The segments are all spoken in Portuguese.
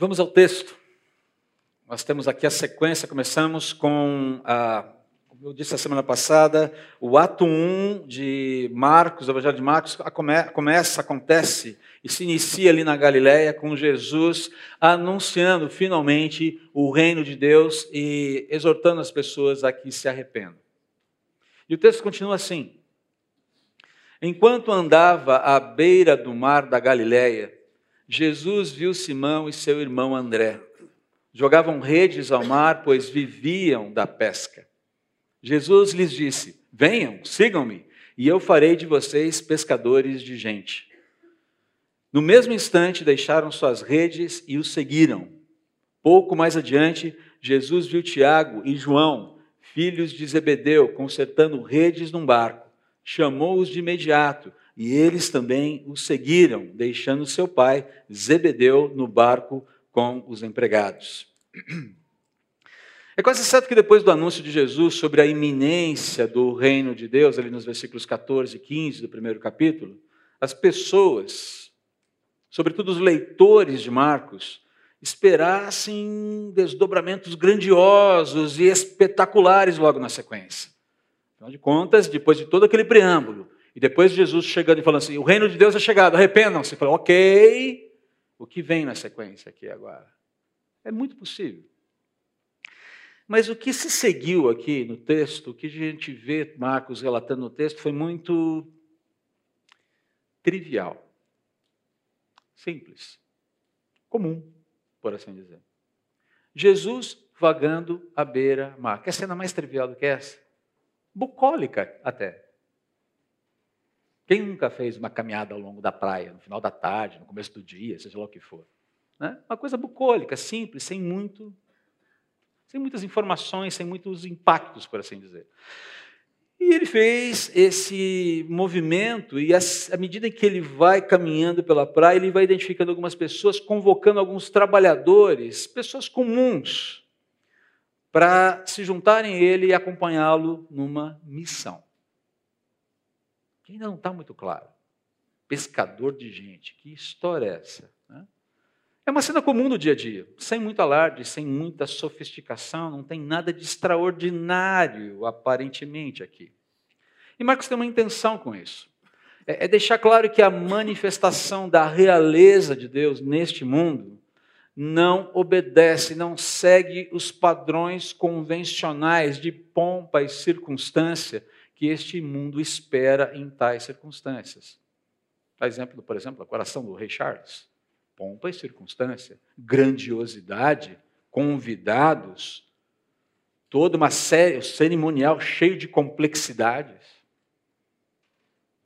Vamos ao texto. Nós temos aqui a sequência, começamos com, a, como eu disse a semana passada, o ato 1 de Marcos, o Evangelho de Marcos, começa, acontece e se inicia ali na Galiléia com Jesus anunciando finalmente o reino de Deus e exortando as pessoas a que se arrependam. E o texto continua assim: Enquanto andava à beira do mar da Galiléia, Jesus viu Simão e seu irmão André. Jogavam redes ao mar, pois viviam da pesca. Jesus lhes disse: Venham, sigam-me, e eu farei de vocês pescadores de gente. No mesmo instante, deixaram suas redes e o seguiram. Pouco mais adiante, Jesus viu Tiago e João, filhos de Zebedeu, consertando redes num barco. Chamou-os de imediato e eles também o seguiram, deixando seu pai, Zebedeu, no barco com os empregados. É quase certo que depois do anúncio de Jesus sobre a iminência do reino de Deus, ali nos versículos 14 e 15 do primeiro capítulo, as pessoas, sobretudo os leitores de Marcos, esperassem desdobramentos grandiosos e espetaculares logo na sequência. Afinal de contas, depois de todo aquele preâmbulo, e depois Jesus chegando e falando assim: o reino de Deus é chegado, arrependam-se. Falou, ok, o que vem na sequência aqui agora? É muito possível. Mas o que se seguiu aqui no texto, o que a gente vê Marcos relatando no texto, foi muito trivial, simples, comum, por assim dizer. Jesus vagando à beira-mar. Quer cena mais trivial do que essa? Bucólica até. Quem nunca fez uma caminhada ao longo da praia, no final da tarde, no começo do dia, seja lá o que for? Né? Uma coisa bucólica, simples, sem muito, sem muitas informações, sem muitos impactos, por assim dizer. E ele fez esse movimento, e à medida que ele vai caminhando pela praia, ele vai identificando algumas pessoas, convocando alguns trabalhadores, pessoas comuns, para se juntarem a ele e acompanhá-lo numa missão que ainda não está muito claro. Pescador de gente, que história é essa? Né? É uma cena comum do dia a dia, sem muito alarde, sem muita sofisticação, não tem nada de extraordinário, aparentemente, aqui. E Marcos tem uma intenção com isso. É, é deixar claro que a manifestação da realeza de Deus neste mundo não obedece, não segue os padrões convencionais de pompa e circunstância que este mundo espera em tais circunstâncias. Dá exemplo, por exemplo, a coração do rei Charles. Pompa e circunstância, grandiosidade, convidados, toda uma série, o cerimonial cheio de complexidades.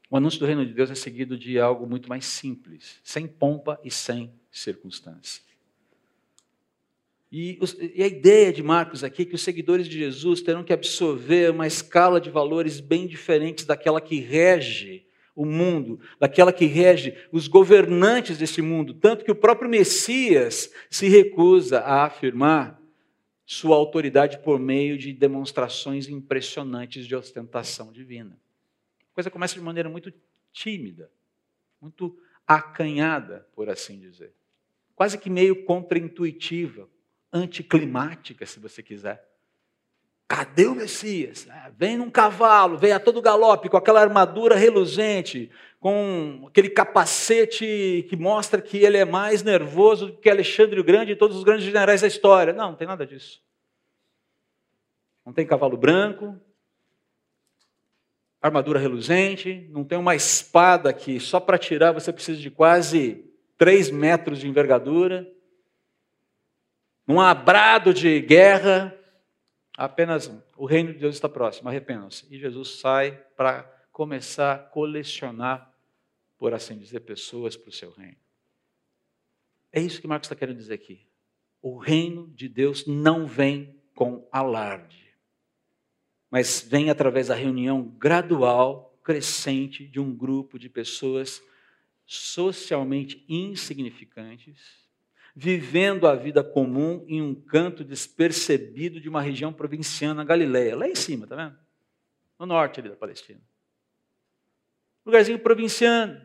O anúncio do reino de Deus é seguido de algo muito mais simples, sem pompa e sem circunstância. E, a ideia de Marcos aqui é que os seguidores de Jesus terão que absorver uma escala de valores bem diferentes daquela que rege o mundo, daquela que rege os governantes desse mundo, tanto que o próprio Messias se recusa a afirmar sua autoridade por meio de demonstrações impressionantes de ostentação divina. A coisa começa de maneira muito tímida, muito acanhada, por assim dizer, quase que meio contraintuitiva, anticlimática, se você quiser. Cadê o Messias? É, vem num cavalo, vem a todo galope, com aquela armadura reluzente, com aquele capacete que mostra que ele é mais nervoso que Alexandre o Grande e todos os grandes generais da história. Não, não tem nada disso. Não tem cavalo branco, armadura reluzente, não tem uma espada que só para tirar você precisa de quase 3 metros de envergadura num abrado de guerra, apenas um. O reino de Deus está próximo, arrependam-se. E Jesus sai para começar a colecionar, por assim dizer, pessoas para o seu reino. É isso que Marcos está querendo dizer aqui. O reino de Deus não vem com alarde, mas vem através da reunião gradual, crescente de um grupo de pessoas socialmente insignificantes vivendo a vida comum em um canto despercebido de uma região provinciana, Galileia, lá em cima, tá vendo? No norte ali da Palestina. Lugarzinho provinciano.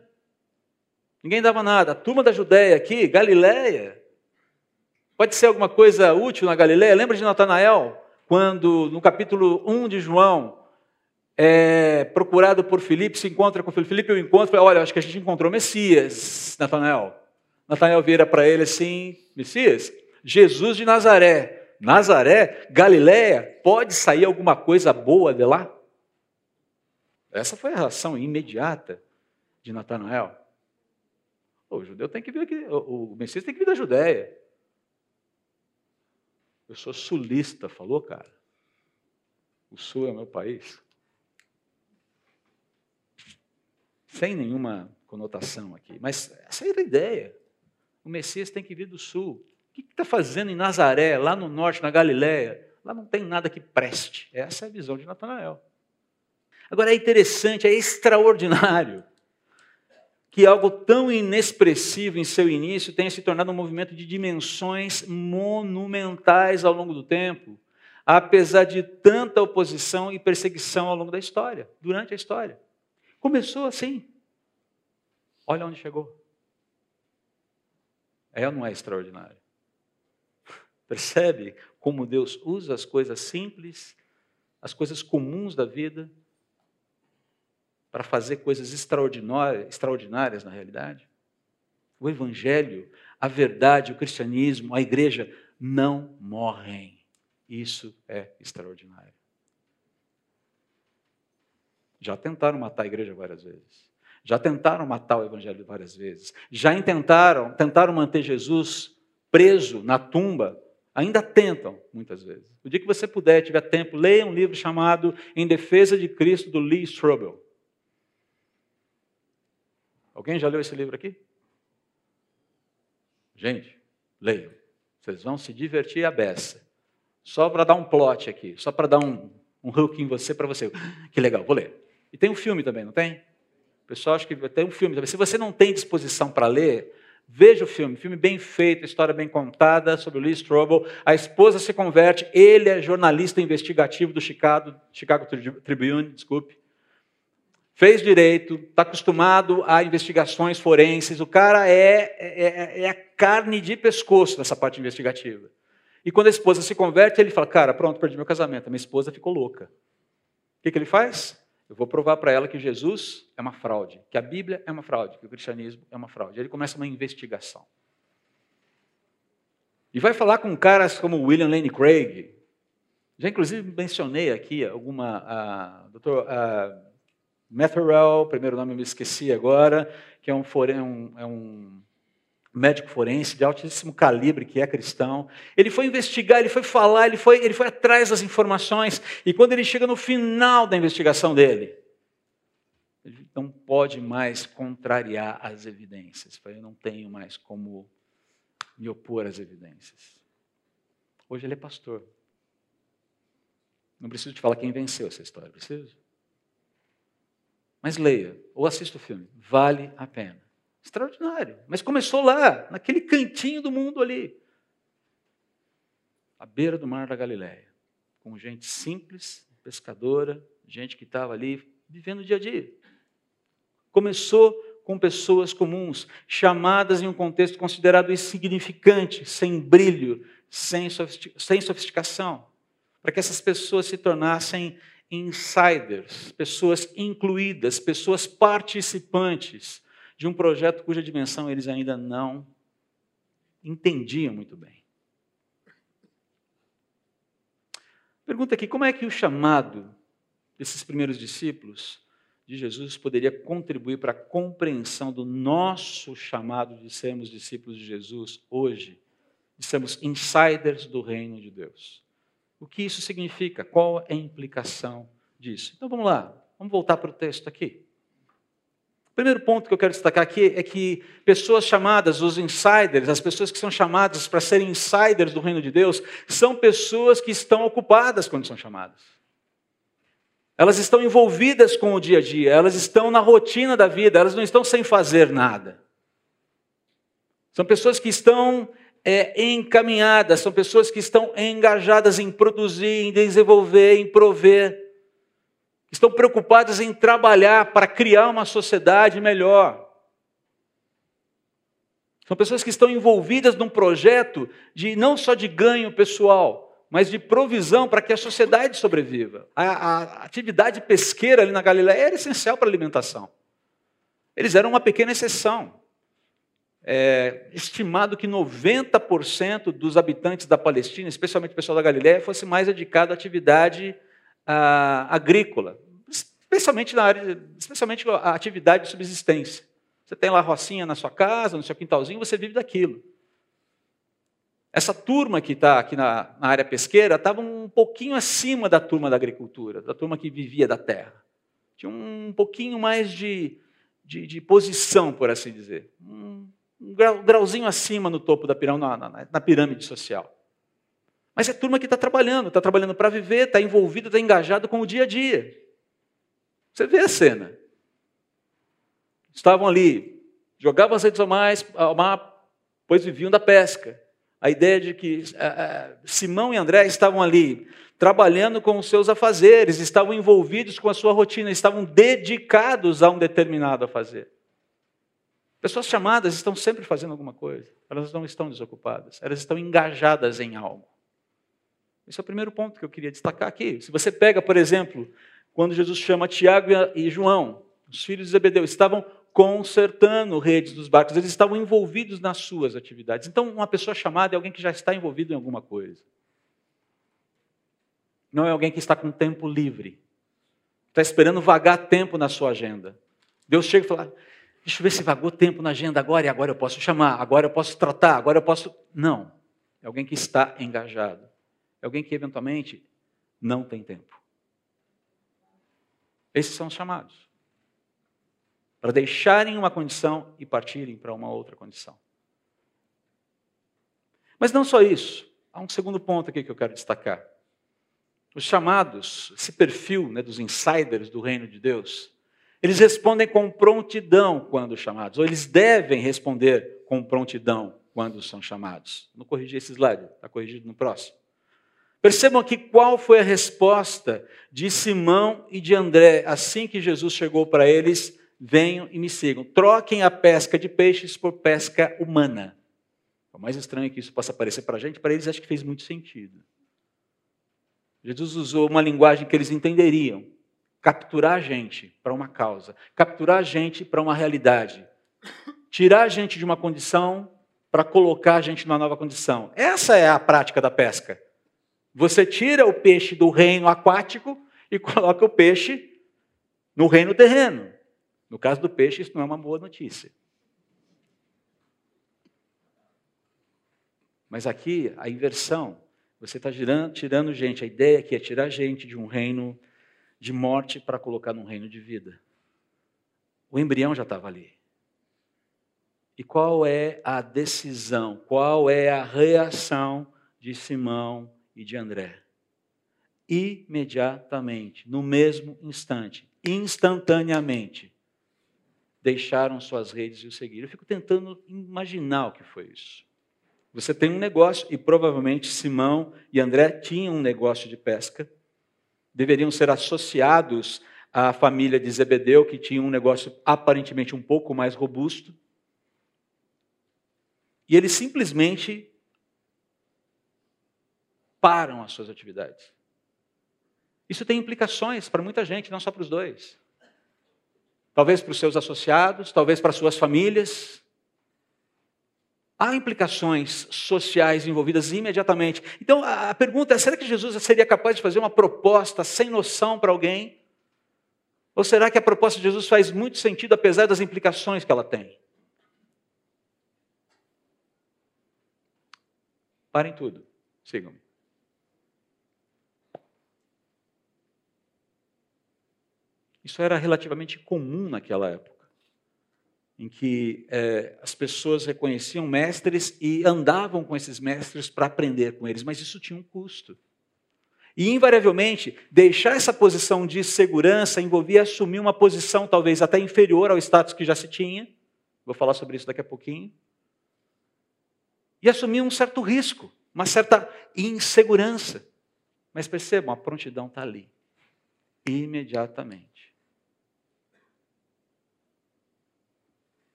Ninguém dava nada. A turma da Judéia aqui, Galileia, Pode ser alguma coisa útil na Galileia? Lembra de Natanael? Quando, no capítulo 1 de João, é procurado por Filipe, se encontra com Filipe, Filipe o encontra olha, acho que a gente encontrou Messias, Natanael. Natanael vira para ele assim, Messias, Jesus de Nazaré. Nazaré, Galiléia, pode sair alguma coisa boa de lá? Essa foi a reação imediata de Natanael. O judeu tem que vir aqui, o Messias tem que vir da Judéia. Eu sou sulista, falou, cara. O sul é o meu país. Sem nenhuma conotação aqui. Mas essa era a ideia. O Messias tem que vir do sul. O que está fazendo em Nazaré, lá no norte, na Galiléia? Lá não tem nada que preste. Essa é a visão de Natanael. Agora é interessante, é extraordinário que algo tão inexpressivo em seu início tenha se tornado um movimento de dimensões monumentais ao longo do tempo, apesar de tanta oposição e perseguição ao longo da história, durante a história. Começou assim. Olha onde chegou. É ou não é extraordinário? Percebe como Deus usa as coisas simples, as coisas comuns da vida, para fazer coisas extraordinárias, extraordinárias na realidade? O Evangelho, a verdade, o cristianismo, a igreja não morrem. Isso é extraordinário. Já tentaram matar a igreja várias vezes. Já tentaram matar o evangelho várias vezes. Já tentaram, tentaram manter Jesus preso na tumba. Ainda tentam, muitas vezes. O dia que você puder, tiver tempo, leia um livro chamado Em Defesa de Cristo, do Lee Strobel. Alguém já leu esse livro aqui? Gente, leiam. Vocês vão se divertir a beça. Só para dar um plot aqui, só para dar um, um hook em você, para você. Que legal, vou ler. E tem um filme também, não tem? Pessoal acha que tem um filme. Se você não tem disposição para ler, veja o filme. Filme bem feito, história bem contada sobre o Lee Strobel. A esposa se converte, ele é jornalista investigativo do Chicago, Chicago Tribune, desculpe fez direito, está acostumado a investigações forenses, o cara é, é, é, é, a carne de pescoço nessa parte investigativa. E quando a esposa se converte, ele fala: Cara, pronto, perdi meu casamento, a minha esposa ficou louca. O que, que ele faz? Eu vou provar para ela que Jesus é uma fraude, que a Bíblia é uma fraude, que o cristianismo é uma fraude. Ele começa uma investigação. E vai falar com caras como William Lane Craig. Já inclusive mencionei aqui alguma. Uh, doutor, Metherell, primeiro nome eu me esqueci agora, que é um, um, é um médico forense de altíssimo calibre, que é cristão. Ele foi investigar, ele foi falar, ele foi, ele foi atrás das informações, e quando ele chega no final da investigação dele, ele não pode mais contrariar as evidências. Eu não tenho mais como me opor às evidências. Hoje ele é pastor. Não preciso te falar quem venceu essa história, preciso? Mas leia, ou assista o filme, vale a pena. Extraordinário. Mas começou lá, naquele cantinho do mundo ali. À beira do mar da Galileia. Com gente simples, pescadora, gente que estava ali vivendo o dia a dia. Começou com pessoas comuns, chamadas em um contexto considerado insignificante, sem brilho, sem sofisticação, para que essas pessoas se tornassem insiders, pessoas incluídas, pessoas participantes de um projeto cuja dimensão eles ainda não entendiam muito bem. Pergunta aqui: como é que o chamado desses primeiros discípulos de Jesus poderia contribuir para a compreensão do nosso chamado de sermos discípulos de Jesus hoje, de sermos insiders do reino de Deus? O que isso significa? Qual é a implicação disso? Então vamos lá, vamos voltar para o texto aqui. O primeiro ponto que eu quero destacar aqui é que pessoas chamadas, os insiders, as pessoas que são chamadas para serem insiders do reino de Deus, são pessoas que estão ocupadas quando são chamadas. Elas estão envolvidas com o dia a dia, elas estão na rotina da vida, elas não estão sem fazer nada. São pessoas que estão é, encaminhadas, são pessoas que estão engajadas em produzir, em desenvolver, em prover, estão preocupadas em trabalhar para criar uma sociedade melhor. São pessoas que estão envolvidas num projeto de não só de ganho pessoal, mas de provisão para que a sociedade sobreviva. A, a atividade pesqueira ali na Galiléia era essencial para a alimentação. Eles eram uma pequena exceção. É, estimado que 90% dos habitantes da Palestina, especialmente o pessoal da Galiléia, fosse mais dedicado à atividade ah, agrícola, especialmente na área, especialmente a atividade de subsistência. Você tem lá rocinha na sua casa, no seu quintalzinho, você vive daquilo. Essa turma que está aqui na, na, área pesqueira estava um pouquinho acima da turma da agricultura, da turma que vivia da terra. Tinha um pouquinho mais de, de, de posição, por assim dizer. Um, um, grauzinho acima no topo da pirâmide, na, na, na pirâmide social. Mas é turma que está trabalhando, está trabalhando para viver, está envolvida, está engajada com o dia a dia. Você vê a cena. Estavam ali, jogavam as redes ao mar, pois viviam da pesca. A ideia de que uh, Simão e André estavam ali trabalhando com os seus afazeres, estavam envolvidos com a sua rotina, estavam dedicados a um determinado afazer. Pessoas chamadas estão sempre fazendo alguma coisa, elas não estão desocupadas, elas estão engajadas em algo. Esse é o primeiro ponto que eu queria destacar aqui. Se você pega, por exemplo, quando Jesus chama Tiago e João, os filhos de Zebedeu, estavam consertando redes dos barcos, eles estavam envolvidos nas suas atividades. Então, uma pessoa chamada é alguém que já está envolvido em alguma coisa. Não é alguém que está com tempo livre. Está esperando vagar tempo na sua agenda. Deus chega e fala: Deixa eu ver se vagou tempo na agenda agora e agora eu posso chamar, agora eu posso tratar, agora eu posso. Não. É alguém que está engajado. É alguém que eventualmente não tem tempo. Esses são os chamados. Para deixarem uma condição e partirem para uma outra condição. Mas não só isso. Há um segundo ponto aqui que eu quero destacar. Os chamados, esse perfil né, dos insiders do reino de Deus, eles respondem com prontidão quando chamados, ou eles devem responder com prontidão quando são chamados. Não corrigi esse slide, está corrigido no próximo. Percebam aqui qual foi a resposta de Simão e de André assim que Jesus chegou para eles: venham e me sigam. Troquem a pesca de peixes por pesca humana. O mais estranho que isso possa parecer para a gente, para eles acho que fez muito sentido. Jesus usou uma linguagem que eles entenderiam. Capturar a gente para uma causa, capturar a gente para uma realidade, tirar a gente de uma condição para colocar a gente numa nova condição. Essa é a prática da pesca. Você tira o peixe do reino aquático e coloca o peixe no reino terreno. No caso do peixe, isso não é uma boa notícia. Mas aqui, a inversão, você está tirando gente. A ideia é tirar gente de um reino de morte para colocar num reino de vida. O embrião já estava ali. E qual é a decisão, qual é a reação de Simão e de André. Imediatamente, no mesmo instante, instantaneamente, deixaram suas redes e o seguiram. Eu fico tentando imaginar o que foi isso. Você tem um negócio, e provavelmente Simão e André tinham um negócio de pesca, deveriam ser associados à família de Zebedeu, que tinha um negócio aparentemente um pouco mais robusto. E eles simplesmente param as suas atividades. Isso tem implicações para muita gente, não só para os dois. Talvez para os seus associados, talvez para as suas famílias. Há implicações sociais envolvidas imediatamente. Então a pergunta é: será que Jesus seria capaz de fazer uma proposta sem noção para alguém? Ou será que a proposta de Jesus faz muito sentido apesar das implicações que ela tem? Parem tudo, sigam-me. Isso era relativamente comum naquela época, em que é, as pessoas reconheciam mestres e andavam com esses mestres para aprender com eles, mas isso tinha um custo. E, invariavelmente, deixar essa posição de segurança envolvia assumir uma posição talvez até inferior ao status que já se tinha. Vou falar sobre isso daqui a pouquinho. E assumir um certo risco, uma certa insegurança. Mas percebam, a prontidão está ali, imediatamente.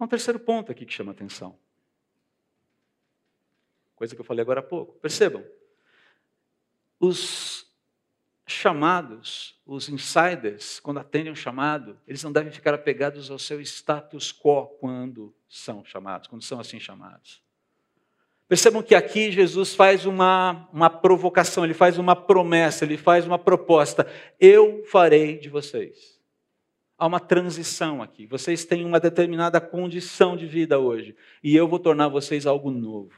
Um terceiro ponto aqui que chama atenção. Coisa que eu falei agora há pouco. Percebam, os chamados, os insiders, quando atendem um chamado, eles não devem ficar apegados ao seu status quo quando são chamados, quando são assim chamados. Percebam que aqui Jesus faz uma, uma provocação, ele faz uma promessa, ele faz uma proposta. Eu farei de vocês. Há uma transição aqui. Vocês têm uma determinada condição de vida hoje, e eu vou tornar vocês algo novo.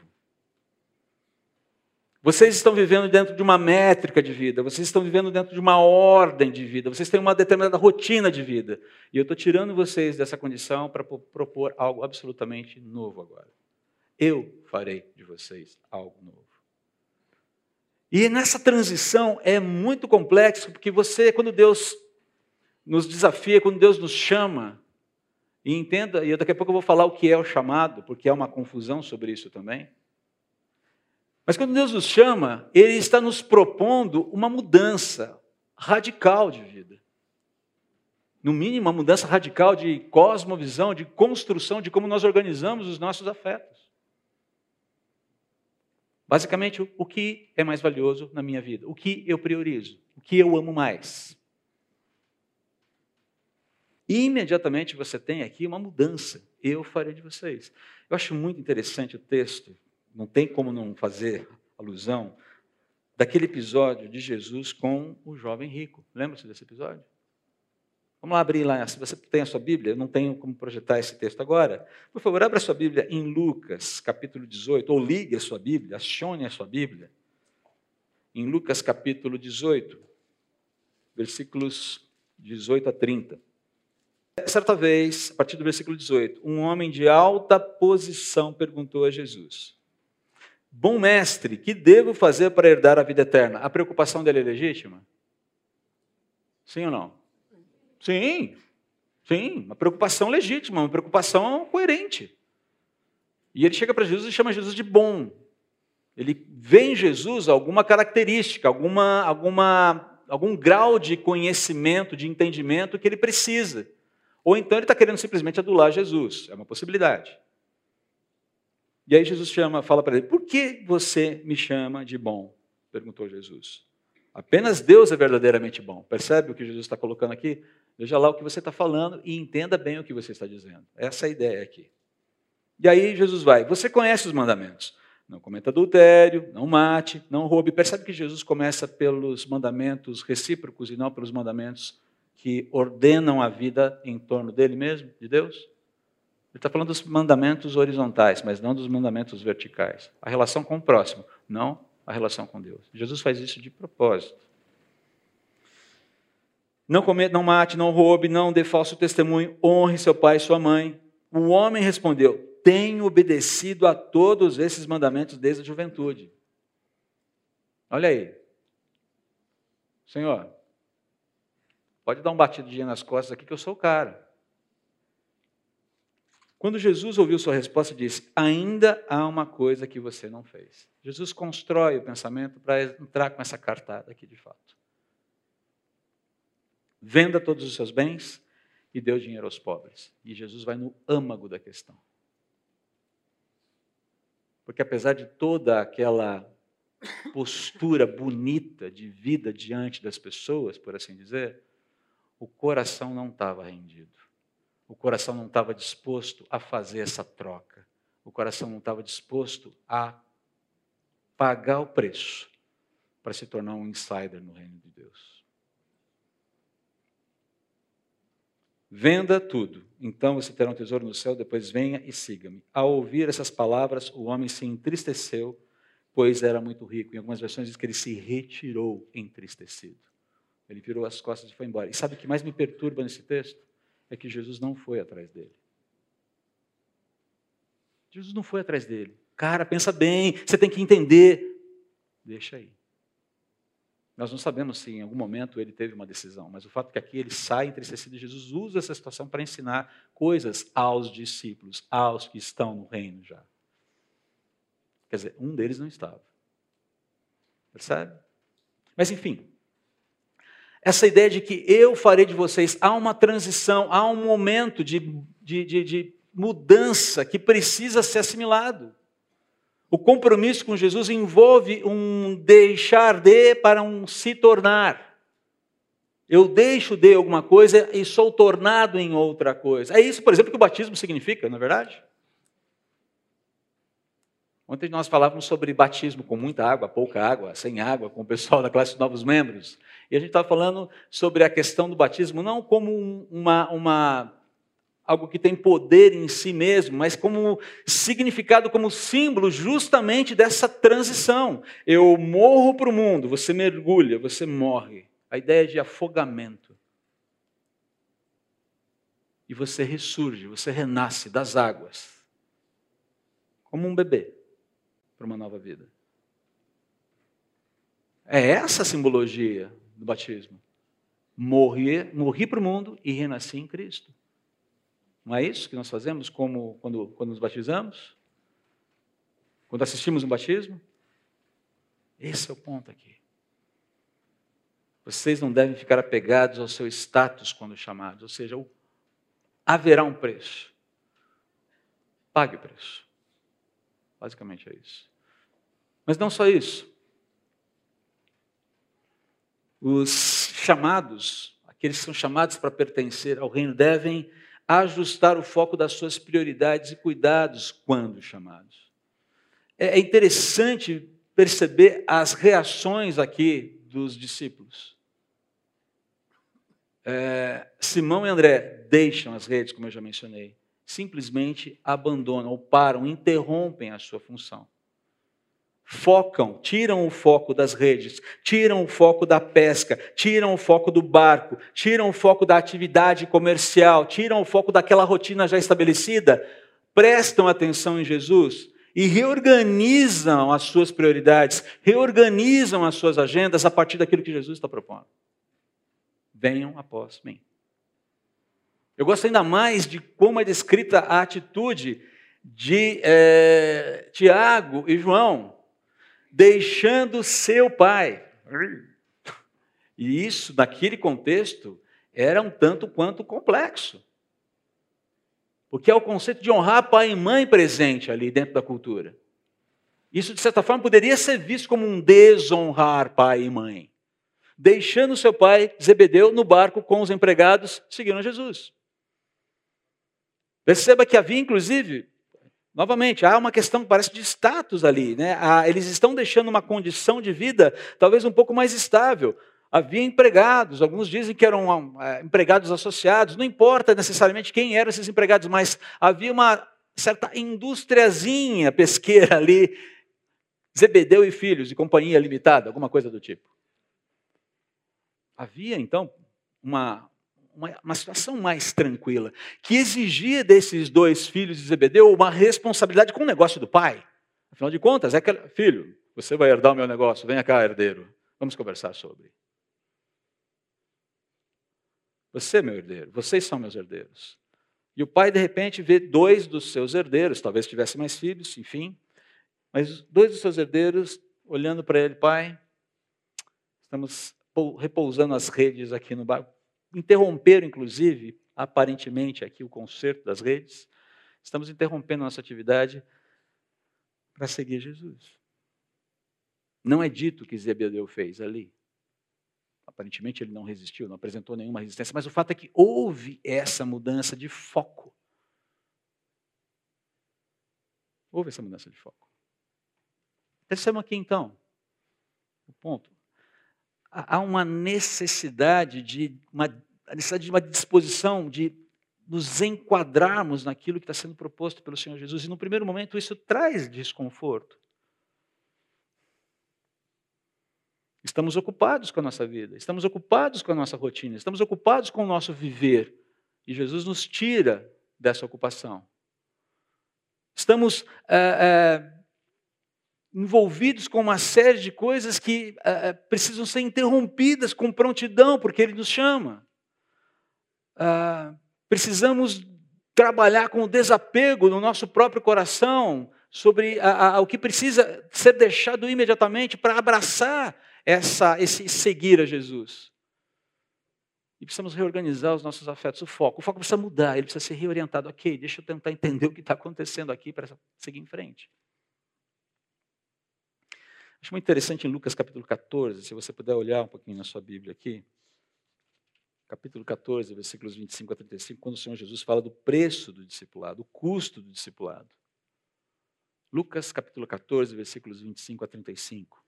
Vocês estão vivendo dentro de uma métrica de vida, vocês estão vivendo dentro de uma ordem de vida, vocês têm uma determinada rotina de vida. E eu estou tirando vocês dessa condição para propor algo absolutamente novo agora. Eu farei de vocês algo novo. E nessa transição é muito complexo, porque você, quando Deus nos desafia, quando Deus nos chama, e entenda, e daqui a pouco eu vou falar o que é o chamado, porque há uma confusão sobre isso também. Mas quando Deus nos chama, Ele está nos propondo uma mudança radical de vida. No mínimo, uma mudança radical de cosmovisão, de construção de como nós organizamos os nossos afetos. Basicamente, o que é mais valioso na minha vida? O que eu priorizo? O que eu amo mais? E imediatamente você tem aqui uma mudança. Eu farei de vocês. Eu acho muito interessante o texto não tem como não fazer alusão daquele episódio de Jesus com o jovem rico. Lembra-se desse episódio? Vamos lá abrir lá. Se você tem a sua Bíblia, eu não tenho como projetar esse texto agora. Por favor, abra a sua Bíblia em Lucas, capítulo 18, ou ligue a sua Bíblia, acione a sua Bíblia. Em Lucas, capítulo 18, versículos 18 a 30. Certa vez, a partir do versículo 18, um homem de alta posição perguntou a Jesus: Bom mestre, que devo fazer para herdar a vida eterna? A preocupação dele é legítima? Sim ou não? Sim, sim, uma preocupação legítima, uma preocupação coerente. E ele chega para Jesus e chama Jesus de bom. Ele vê em Jesus alguma característica, alguma, alguma, algum grau de conhecimento, de entendimento que ele precisa. Ou então ele está querendo simplesmente adular Jesus. É uma possibilidade. E aí Jesus chama, fala para ele: Por que você me chama de bom? perguntou Jesus. Apenas Deus é verdadeiramente bom. Percebe o que Jesus está colocando aqui? Veja lá o que você está falando e entenda bem o que você está dizendo. Essa é a ideia aqui. E aí Jesus vai: Você conhece os mandamentos? Não cometa adultério, não mate, não roube. Percebe que Jesus começa pelos mandamentos recíprocos e não pelos mandamentos que ordenam a vida em torno dele mesmo, de Deus? Ele está falando dos mandamentos horizontais, mas não dos mandamentos verticais. A relação com o próximo, não a relação com Deus. Jesus faz isso de propósito. Não cometa, não mate, não roube, não dê falso testemunho, honre seu pai e sua mãe. O homem respondeu: Tenho obedecido a todos esses mandamentos desde a juventude. Olha aí. Senhor, pode dar um batidinho nas costas aqui que eu sou o cara. Quando Jesus ouviu sua resposta, disse: Ainda há uma coisa que você não fez. Jesus constrói o pensamento para entrar com essa cartada aqui de fato. Venda todos os seus bens e dê o dinheiro aos pobres. E Jesus vai no âmago da questão. Porque apesar de toda aquela postura bonita de vida diante das pessoas, por assim dizer, o coração não estava rendido. O coração não estava disposto a fazer essa troca. O coração não estava disposto a pagar o preço para se tornar um insider no reino de Deus. Venda tudo, então você terá um tesouro no céu, depois venha e siga-me. Ao ouvir essas palavras, o homem se entristeceu, pois era muito rico. Em algumas versões diz que ele se retirou entristecido. Ele virou as costas e foi embora. E sabe o que mais me perturba nesse texto? é que Jesus não foi atrás dele. Jesus não foi atrás dele. Cara, pensa bem, você tem que entender. Deixa aí. Nós não sabemos se em algum momento ele teve uma decisão, mas o fato é que aqui ele sai entristecido, Jesus usa essa situação para ensinar coisas aos discípulos, aos que estão no reino já. Quer dizer, um deles não estava. Percebe? Mas enfim, essa ideia de que eu farei de vocês, há uma transição, há um momento de, de, de, de mudança que precisa ser assimilado. O compromisso com Jesus envolve um deixar de para um se tornar. Eu deixo de alguma coisa e sou tornado em outra coisa. É isso, por exemplo, que o batismo significa, não é verdade? Ontem nós falávamos sobre batismo com muita água, pouca água, sem água, com o pessoal da classe de novos membros. E a gente estava falando sobre a questão do batismo não como uma, uma algo que tem poder em si mesmo, mas como significado, como símbolo justamente dessa transição. Eu morro para o mundo, você mergulha, você morre. A ideia de afogamento. E você ressurge, você renasce das águas, como um bebê, para uma nova vida. É essa a simbologia do batismo. Morri, morri para o mundo e renasci em Cristo. Não é isso que nós fazemos como quando, quando nos batizamos? Quando assistimos um batismo? Esse é o ponto aqui. Vocês não devem ficar apegados ao seu status quando chamados, ou seja, haverá um preço. Pague o preço. Basicamente é isso. Mas não só isso. Os chamados, aqueles que são chamados para pertencer ao reino, devem ajustar o foco das suas prioridades e cuidados quando chamados. É, é interessante perceber as reações aqui dos discípulos. É, Simão e André deixam as redes, como eu já mencionei, simplesmente abandonam ou param, interrompem a sua função focam, tiram o foco das redes, tiram o foco da pesca, tiram o foco do barco, tiram o foco da atividade comercial, tiram o foco daquela rotina já estabelecida, prestam atenção em Jesus e reorganizam as suas prioridades, reorganizam as suas agendas a partir daquilo que Jesus está propondo. Venham após mim. Eu gosto ainda mais de como é descrita a atitude de é, Tiago e João deixando seu pai. E isso, naquele contexto, era um tanto quanto complexo. Porque é o conceito de honrar pai e mãe presente ali dentro da cultura. Isso, de certa forma, poderia ser visto como um desonrar pai e mãe. Deixando seu pai, Zebedeu, no barco com os empregados, seguindo Jesus. Perceba que havia, inclusive, Novamente, há uma questão que parece de status ali. Né? eles estão deixando uma condição de vida talvez um pouco mais estável. Havia empregados, alguns dizem que eram é, empregados associados, não importa necessariamente quem eram esses empregados, mas havia uma certa indústriazinha pesqueira ali, Zebedeu e Filhos, e Companhia Limitada, alguma coisa do tipo. Havia, então, uma, uma, uma situação mais tranquila, que exigia desses dois filhos de Zebedeu uma responsabilidade com o negócio do pai. Afinal de contas, é que, filho, você vai herdar o meu negócio, venha cá, herdeiro, vamos conversar sobre. Você é meu herdeiro, vocês são meus herdeiros. E o pai, de repente, vê dois dos seus herdeiros, talvez tivesse mais filhos, enfim, mas dois dos seus herdeiros olhando para ele, pai, estamos repousando as redes aqui no barco interromperam, inclusive, aparentemente aqui o conserto das redes. Estamos interrompendo nossa atividade para seguir Jesus. Não é dito que Zebedeu fez ali. Aparentemente ele não resistiu, não apresentou nenhuma resistência, mas o fato é que houve essa mudança de foco. Houve essa mudança de foco. Percebam aqui então o ponto há uma necessidade de uma, necessidade de uma disposição de nos enquadrarmos naquilo que está sendo proposto pelo Senhor Jesus. E no primeiro momento isso traz desconforto. Estamos ocupados com a nossa vida, estamos ocupados com a nossa rotina, estamos ocupados com o nosso viver. E Jesus nos tira dessa ocupação. Estamos é, envolvidos com uma série de coisas que uh, precisam ser interrompidas com prontidão, porque Ele nos chama. Uh, precisamos trabalhar com o desapego no nosso próprio coração sobre a, a, o que precisa ser deixado imediatamente para abraçar essa, esse seguir a Jesus. E precisamos reorganizar os nossos afetos, o foco. O foco precisa mudar, ele precisa ser reorientado. Ok, deixa eu tentar entender o que está acontecendo aqui para seguir em frente. Acho muito interessante em Lucas capítulo 14, se você puder olhar um pouquinho na sua Bíblia aqui. Capítulo 14, versículos 25 a 35, quando o Senhor Jesus fala do preço do discipulado, o custo do discipulado. Lucas capítulo 14, versículos 25 a 35.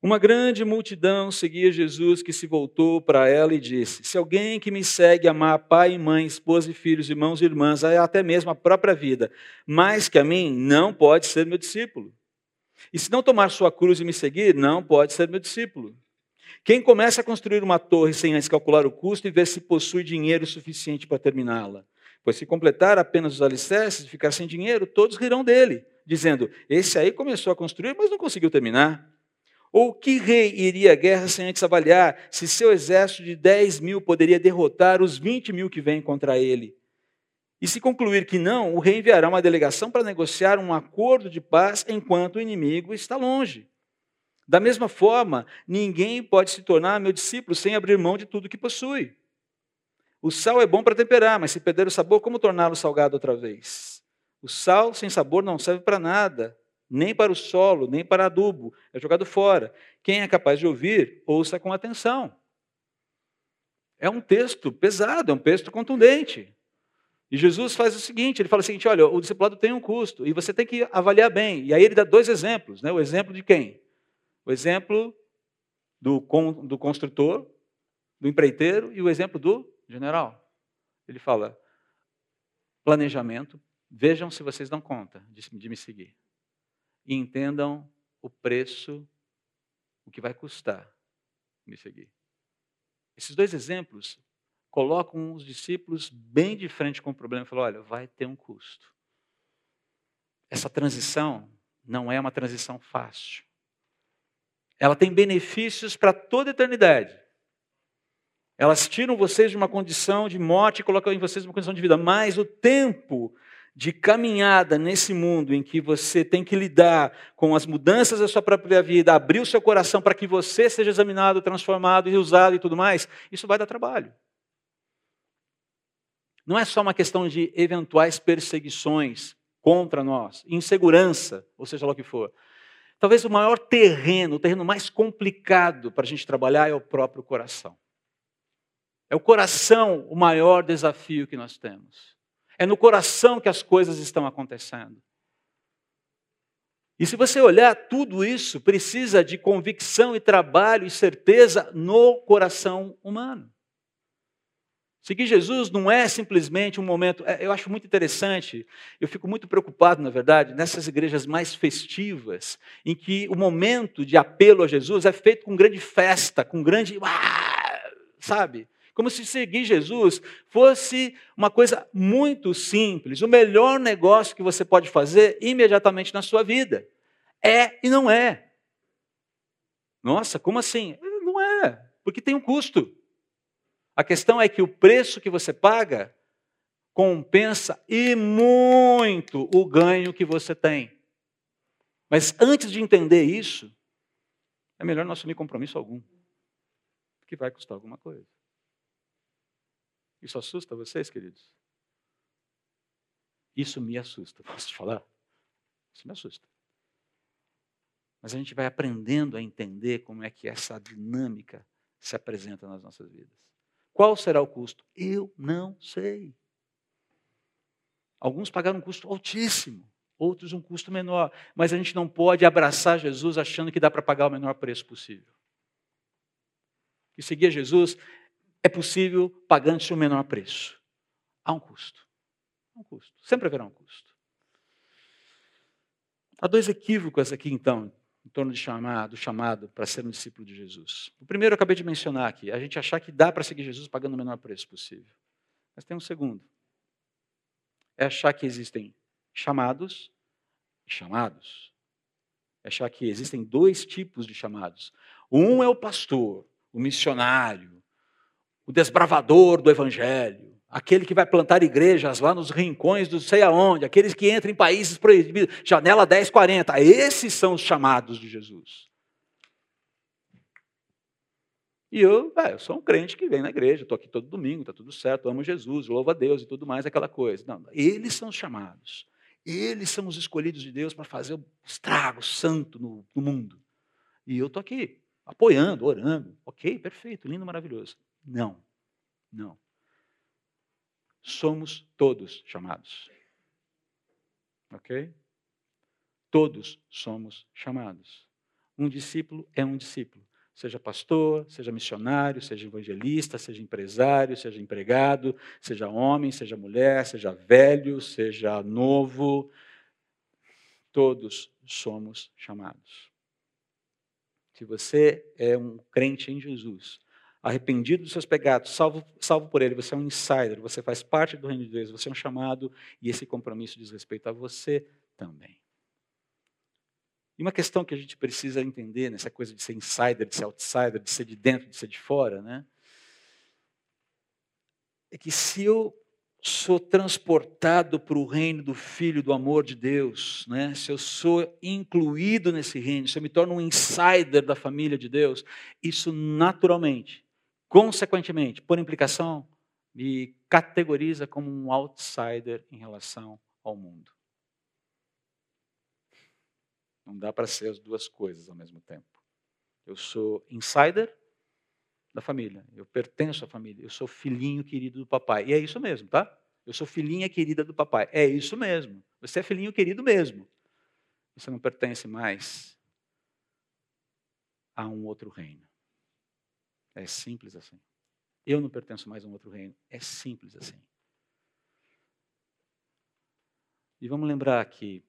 Uma grande multidão seguia Jesus, que se voltou para ela e disse: Se alguém que me segue amar pai e mãe, esposa e filhos, irmãos e irmãs, até mesmo a própria vida, mais que a mim, não pode ser meu discípulo. E se não tomar sua cruz e me seguir, não pode ser meu discípulo. Quem começa a construir uma torre sem antes calcular o custo e ver se possui dinheiro suficiente para terminá-la? Pois se completar apenas os alicerces e ficar sem dinheiro, todos rirão dele, dizendo: Esse aí começou a construir, mas não conseguiu terminar. Ou que rei iria à guerra sem antes avaliar se seu exército de 10 mil poderia derrotar os 20 mil que vêm contra ele? E se concluir que não, o rei enviará uma delegação para negociar um acordo de paz enquanto o inimigo está longe. Da mesma forma, ninguém pode se tornar meu discípulo sem abrir mão de tudo que possui. O sal é bom para temperar, mas se perder o sabor, como torná-lo salgado outra vez? O sal sem sabor não serve para nada, nem para o solo, nem para adubo, é jogado fora. Quem é capaz de ouvir, ouça com atenção. É um texto pesado, é um texto contundente. E Jesus faz o seguinte: ele fala o seguinte, olha, o discipulado tem um custo, e você tem que avaliar bem. E aí ele dá dois exemplos, né? O exemplo de quem? O exemplo do, do construtor, do empreiteiro, e o exemplo do general. Ele fala: planejamento, vejam se vocês dão conta de, de me seguir e entendam o preço, o que vai custar me seguir. Esses dois exemplos colocam os discípulos bem de frente com o problema e falam: olha, vai ter um custo. Essa transição não é uma transição fácil. Ela tem benefícios para toda a eternidade. Elas tiram vocês de uma condição de morte e colocam em vocês uma condição de vida. Mas o tempo de caminhada nesse mundo em que você tem que lidar com as mudanças da sua própria vida, abrir o seu coração para que você seja examinado, transformado e usado e tudo mais, isso vai dar trabalho. Não é só uma questão de eventuais perseguições contra nós, insegurança, ou seja lá o que for. Talvez o maior terreno, o terreno mais complicado para a gente trabalhar é o próprio coração. É o coração o maior desafio que nós temos. É no coração que as coisas estão acontecendo. E se você olhar, tudo isso precisa de convicção e trabalho e certeza no coração humano. Seguir Jesus não é simplesmente um momento. É, eu acho muito interessante, eu fico muito preocupado, na verdade, nessas igrejas mais festivas, em que o momento de apelo a Jesus é feito com grande festa, com grande. Sabe? Como se seguir Jesus fosse uma coisa muito simples, o melhor negócio que você pode fazer imediatamente na sua vida. É e não é. Nossa, como assim? Não é, porque tem um custo. A questão é que o preço que você paga compensa e muito o ganho que você tem. Mas antes de entender isso, é melhor não assumir compromisso algum, que vai custar alguma coisa. Isso assusta vocês, queridos? Isso me assusta, posso te falar? Isso me assusta. Mas a gente vai aprendendo a entender como é que essa dinâmica se apresenta nas nossas vidas. Qual será o custo? Eu não sei. Alguns pagaram um custo altíssimo, outros um custo menor. Mas a gente não pode abraçar Jesus achando que dá para pagar o menor preço possível. E seguir Jesus é possível pagando-se o menor preço. Há um custo. Há um custo. Sempre haverá um custo. Há dois equívocos aqui, então, torno de do chamado para ser um discípulo de Jesus. O primeiro eu acabei de mencionar aqui, a gente achar que dá para seguir Jesus pagando o menor preço possível. Mas tem um segundo. É achar que existem chamados e chamados. É achar que existem dois tipos de chamados. Um é o pastor, o missionário, o desbravador do evangelho, aquele que vai plantar igrejas lá nos rincões do sei aonde, aqueles que entram em países proibidos, janela 1040, esses são os chamados de Jesus. E eu, ah, eu sou um crente que vem na igreja, estou aqui todo domingo, está tudo certo, amo Jesus, louvo a Deus e tudo mais, aquela coisa. Não, eles são os chamados. Eles são os escolhidos de Deus para fazer o estrago santo no, no mundo. E eu estou aqui, apoiando, orando. Ok, perfeito, lindo, maravilhoso. Não, não. Somos todos chamados. Ok? Todos somos chamados. Um discípulo é um discípulo. Seja pastor, seja missionário, seja evangelista, seja empresário, seja empregado, seja homem, seja mulher, seja velho, seja novo. Todos somos chamados. Se você é um crente em Jesus, arrependido dos seus pecados, salvo, salvo por ele, você é um insider, você faz parte do reino de Deus, você é um chamado e esse compromisso diz respeito a você também. E uma questão que a gente precisa entender nessa coisa de ser insider, de ser outsider, de ser de dentro, de ser de fora, né? É que se eu sou transportado para o reino do Filho do amor de Deus, né? se eu sou incluído nesse reino, se eu me torno um insider da família de Deus, isso naturalmente, consequentemente, por implicação, me categoriza como um outsider em relação ao mundo. Não dá para ser as duas coisas ao mesmo tempo. Eu sou insider da família, eu pertenço à família, eu sou filhinho querido do papai. E é isso mesmo, tá? Eu sou filhinha querida do papai. É isso mesmo. Você é filhinho querido mesmo. Você não pertence mais a um outro reino. É simples assim. Eu não pertenço mais a um outro reino. É simples assim. E vamos lembrar que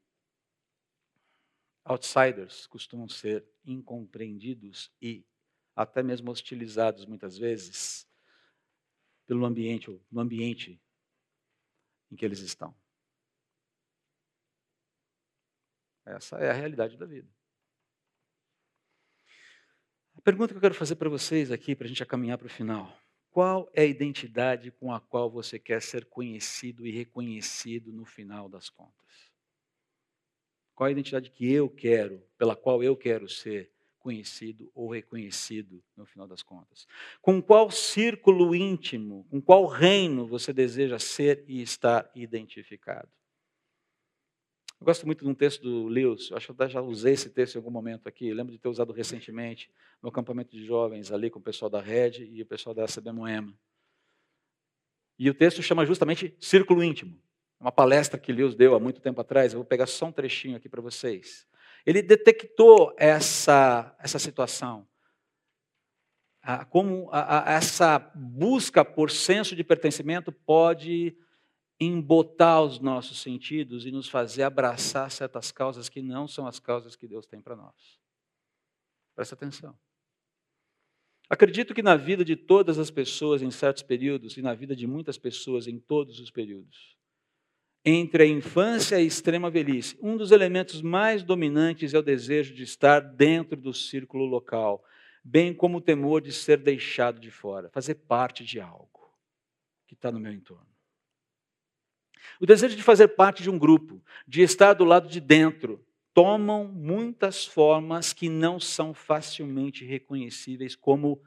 Outsiders costumam ser incompreendidos e até mesmo hostilizados muitas vezes pelo ambiente, no ambiente em que eles estão. Essa é a realidade da vida. Pergunta que eu quero fazer para vocês aqui, para a gente caminhar para o final: qual é a identidade com a qual você quer ser conhecido e reconhecido no final das contas? Qual a identidade que eu quero, pela qual eu quero ser conhecido ou reconhecido no final das contas? Com qual círculo íntimo, com qual reino você deseja ser e estar identificado? Eu gosto muito de um texto do Lewis, acho que eu já usei esse texto em algum momento aqui, lembro de ter usado recentemente no acampamento de jovens ali com o pessoal da Red e o pessoal da CB Moema. E o texto chama justamente Círculo Íntimo uma palestra que Lewis deu há muito tempo atrás, eu vou pegar só um trechinho aqui para vocês. Ele detectou essa, essa situação, como a, a, essa busca por senso de pertencimento pode embotar os nossos sentidos e nos fazer abraçar certas causas que não são as causas que Deus tem para nós. Presta atenção. Acredito que na vida de todas as pessoas em certos períodos e na vida de muitas pessoas em todos os períodos, entre a infância e a extrema velhice, um dos elementos mais dominantes é o desejo de estar dentro do círculo local, bem como o temor de ser deixado de fora, fazer parte de algo que está no meu entorno. O desejo de fazer parte de um grupo, de estar do lado de dentro, tomam muitas formas que não são facilmente reconhecíveis como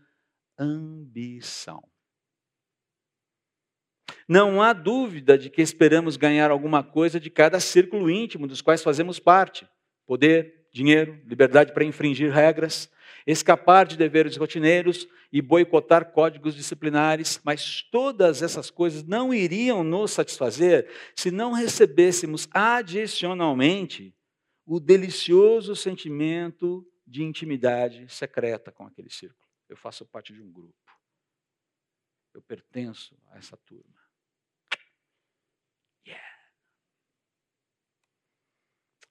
ambição. Não há dúvida de que esperamos ganhar alguma coisa de cada círculo íntimo dos quais fazemos parte: poder, dinheiro, liberdade para infringir regras, escapar de deveres rotineiros e boicotar códigos disciplinares, mas todas essas coisas não iriam nos satisfazer se não recebêssemos adicionalmente o delicioso sentimento de intimidade secreta com aquele círculo. Eu faço parte de um grupo. Eu pertenço a essa turma.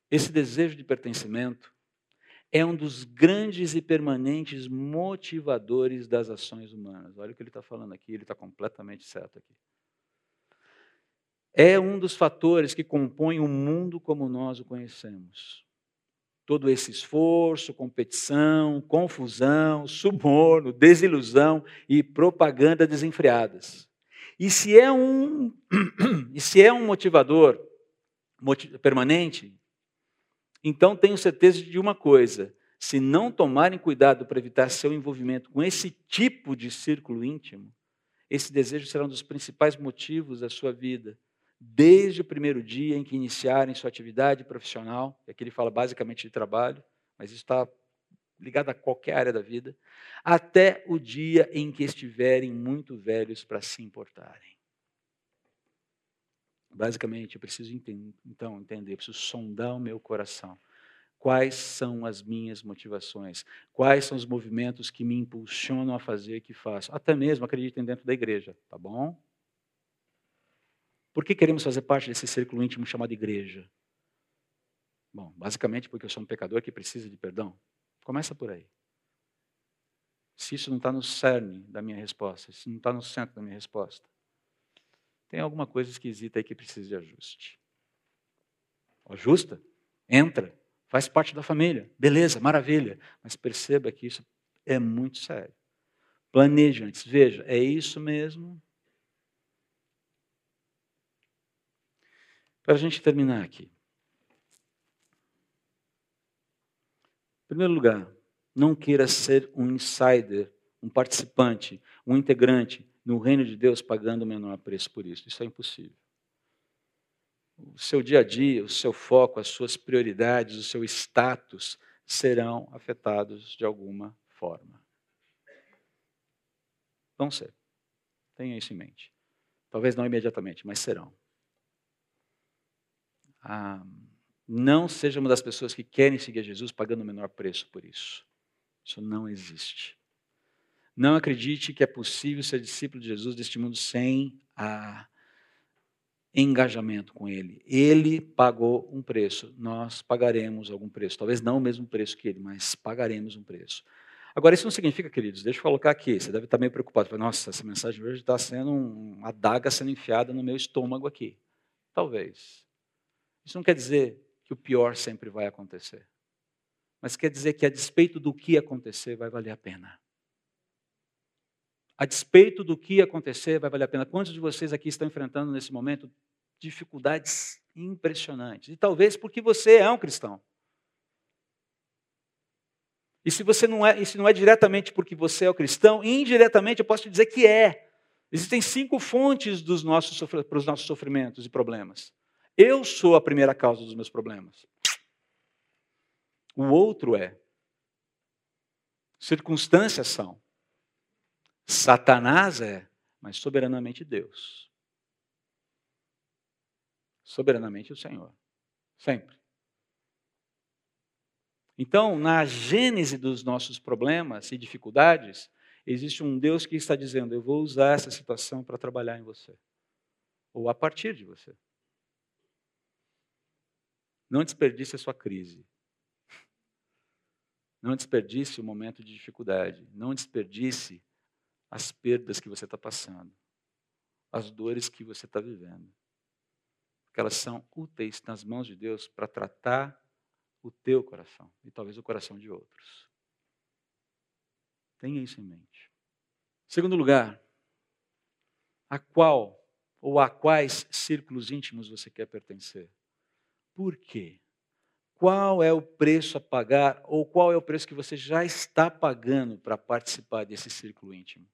Esse desejo de pertencimento é um dos grandes e permanentes motivadores das ações humanas. Olha o que ele está falando aqui, ele está completamente certo aqui. É um dos fatores que compõem o mundo como nós o conhecemos. Todo esse esforço, competição, confusão, suborno, desilusão e propaganda desenfreadas. E se é um, e se é um motivador permanente, então tenho certeza de uma coisa: se não tomarem cuidado para evitar seu envolvimento com esse tipo de círculo íntimo, esse desejo será um dos principais motivos da sua vida, desde o primeiro dia em que iniciarem sua atividade profissional, e aqui ele fala basicamente de trabalho, mas isso está ligado a qualquer área da vida, até o dia em que estiverem muito velhos para se importarem. Basicamente, eu preciso entender, então entender, preciso sondar o meu coração. Quais são as minhas motivações? Quais são os movimentos que me impulsionam a fazer o que faço? Até mesmo acreditem dentro da igreja, tá bom? Por que queremos fazer parte desse círculo íntimo chamado igreja? Bom, basicamente porque eu sou um pecador que precisa de perdão. Começa por aí. Se isso não está no cerne da minha resposta, se não está no centro da minha resposta, tem alguma coisa esquisita aí que precisa de ajuste. Ajusta, entra, faz parte da família. Beleza, maravilha. Mas perceba que isso é muito sério. Planeje antes. Veja, é isso mesmo? Para a gente terminar aqui. Em primeiro lugar, não queira ser um insider, um participante, um integrante no reino de Deus pagando o menor preço por isso. Isso é impossível o seu dia a dia, o seu foco, as suas prioridades, o seu status serão afetados de alguma forma. Vão ser. Tenha isso em mente. Talvez não imediatamente, mas serão. Ah, não seja uma das pessoas que querem seguir Jesus pagando o menor preço por isso. Isso não existe. Não acredite que é possível ser discípulo de Jesus deste mundo sem a engajamento com Ele. Ele pagou um preço, nós pagaremos algum preço. Talvez não o mesmo preço que Ele, mas pagaremos um preço. Agora, isso não significa, queridos, deixa eu colocar aqui, você deve estar meio preocupado. Nossa, essa mensagem hoje está sendo uma adaga sendo enfiada no meu estômago aqui. Talvez. Isso não quer dizer que o pior sempre vai acontecer. Mas quer dizer que, a despeito do que acontecer, vai valer a pena. A despeito do que acontecer, vai valer a pena. Quantos de vocês aqui estão enfrentando nesse momento dificuldades impressionantes. E talvez porque você é um cristão. E se você não é, se não é diretamente porque você é o um cristão, indiretamente eu posso te dizer que é. Existem cinco fontes dos nossos para os nossos sofrimentos e problemas. Eu sou a primeira causa dos meus problemas. O outro é. Circunstâncias são. Satanás é, mas soberanamente Deus soberanamente o Senhor. Sempre. Então, na gênese dos nossos problemas e dificuldades, existe um Deus que está dizendo: Eu vou usar essa situação para trabalhar em você. Ou a partir de você. Não desperdice a sua crise. Não desperdice o momento de dificuldade. Não desperdice as perdas que você está passando. As dores que você está vivendo que elas são úteis nas mãos de Deus para tratar o teu coração e talvez o coração de outros. Tenha isso em mente. Segundo lugar, a qual ou a quais círculos íntimos você quer pertencer? Por quê? Qual é o preço a pagar ou qual é o preço que você já está pagando para participar desse círculo íntimo?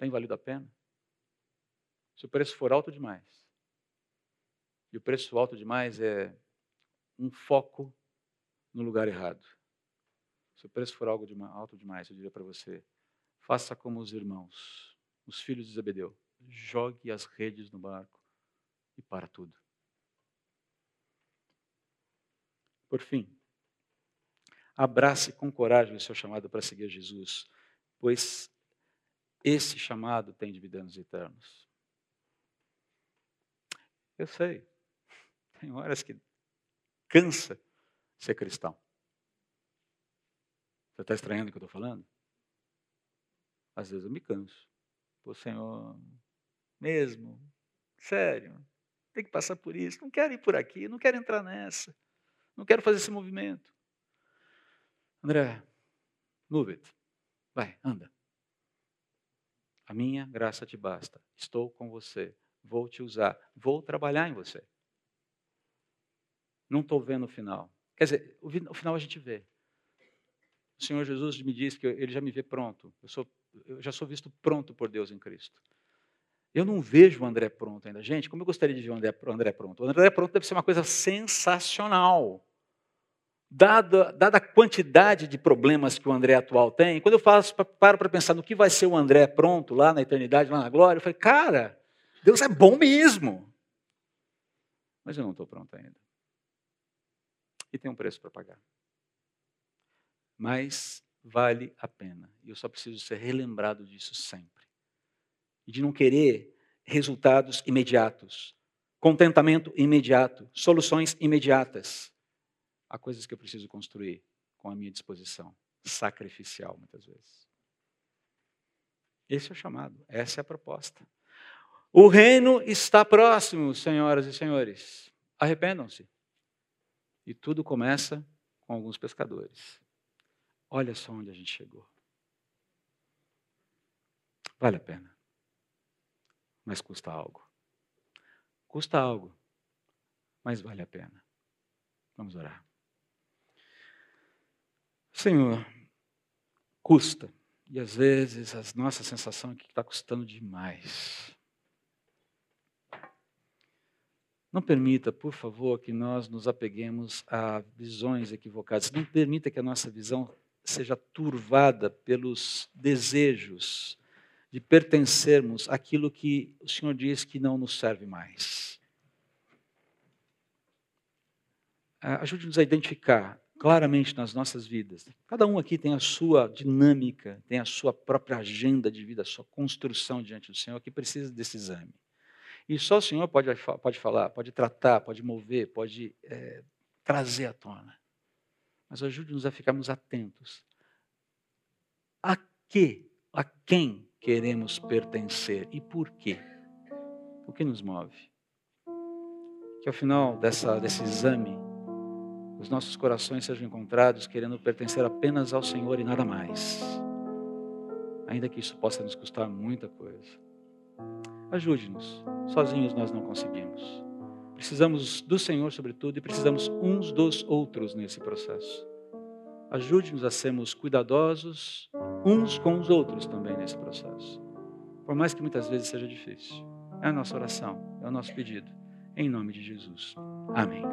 Tem valido a pena? Se o preço for alto demais, e o preço alto demais é um foco no lugar errado. Se o preço for algo de alto demais, eu diria para você: faça como os irmãos, os filhos de Zebedeu. Jogue as redes no barco e para tudo. Por fim, abrace com coragem o seu chamado para seguir Jesus, pois esse chamado tem dividendos eternos. Eu sei, tem horas que cansa ser cristão. Você está estranhando o que eu estou falando? Às vezes eu me canso. Pô, Senhor, mesmo, sério, tem que passar por isso. Não quero ir por aqui, não quero entrar nessa. Não quero fazer esse movimento. André, move it. Vai, anda. A minha graça te basta. Estou com você. Vou te usar. Vou trabalhar em você. Não estou vendo o final. Quer dizer, o final a gente vê. O Senhor Jesus me diz que ele já me vê pronto. Eu, sou, eu já sou visto pronto por Deus em Cristo. Eu não vejo o André pronto ainda. Gente, como eu gostaria de ver o André, o André pronto? O André pronto deve ser uma coisa sensacional. Dada, dada a quantidade de problemas que o André atual tem, quando eu faço, paro para pensar no que vai ser o André pronto lá na eternidade, lá na glória, eu falei, cara, Deus é bom mesmo. Mas eu não estou pronto ainda. E tem um preço para pagar. Mas vale a pena. E eu só preciso ser relembrado disso sempre e de não querer resultados imediatos, contentamento imediato, soluções imediatas. Há coisas que eu preciso construir com a minha disposição, sacrificial muitas vezes. Esse é o chamado, essa é a proposta. O reino está próximo, senhoras e senhores. Arrependam-se. E tudo começa com alguns pescadores. Olha só onde a gente chegou. Vale a pena mas custa algo. Custa algo, mas vale a pena. Vamos orar. Senhor, custa. E às vezes a nossa sensação é que está custando demais. Não permita, por favor, que nós nos apeguemos a visões equivocadas. Não permita que a nossa visão seja turvada pelos desejos de pertencermos àquilo que o Senhor diz que não nos serve mais. Ah, ajude-nos a identificar claramente nas nossas vidas. Cada um aqui tem a sua dinâmica, tem a sua própria agenda de vida, a sua construção diante do Senhor, que precisa desse exame. E só o Senhor pode, pode falar, pode tratar, pode mover, pode é, trazer à tona. Mas ajude-nos a ficarmos atentos. A que, a quem queremos pertencer e por quê? O que nos move? Que ao final dessa, desse exame, os nossos corações sejam encontrados querendo pertencer apenas ao Senhor e nada mais. Ainda que isso possa nos custar muita coisa. Ajude-nos. Sozinhos nós não conseguimos. Precisamos do Senhor, sobretudo, e precisamos uns dos outros nesse processo. Ajude-nos a sermos cuidadosos uns com os outros também nesse processo. Por mais que muitas vezes seja difícil. É a nossa oração, é o nosso pedido. Em nome de Jesus. Amém.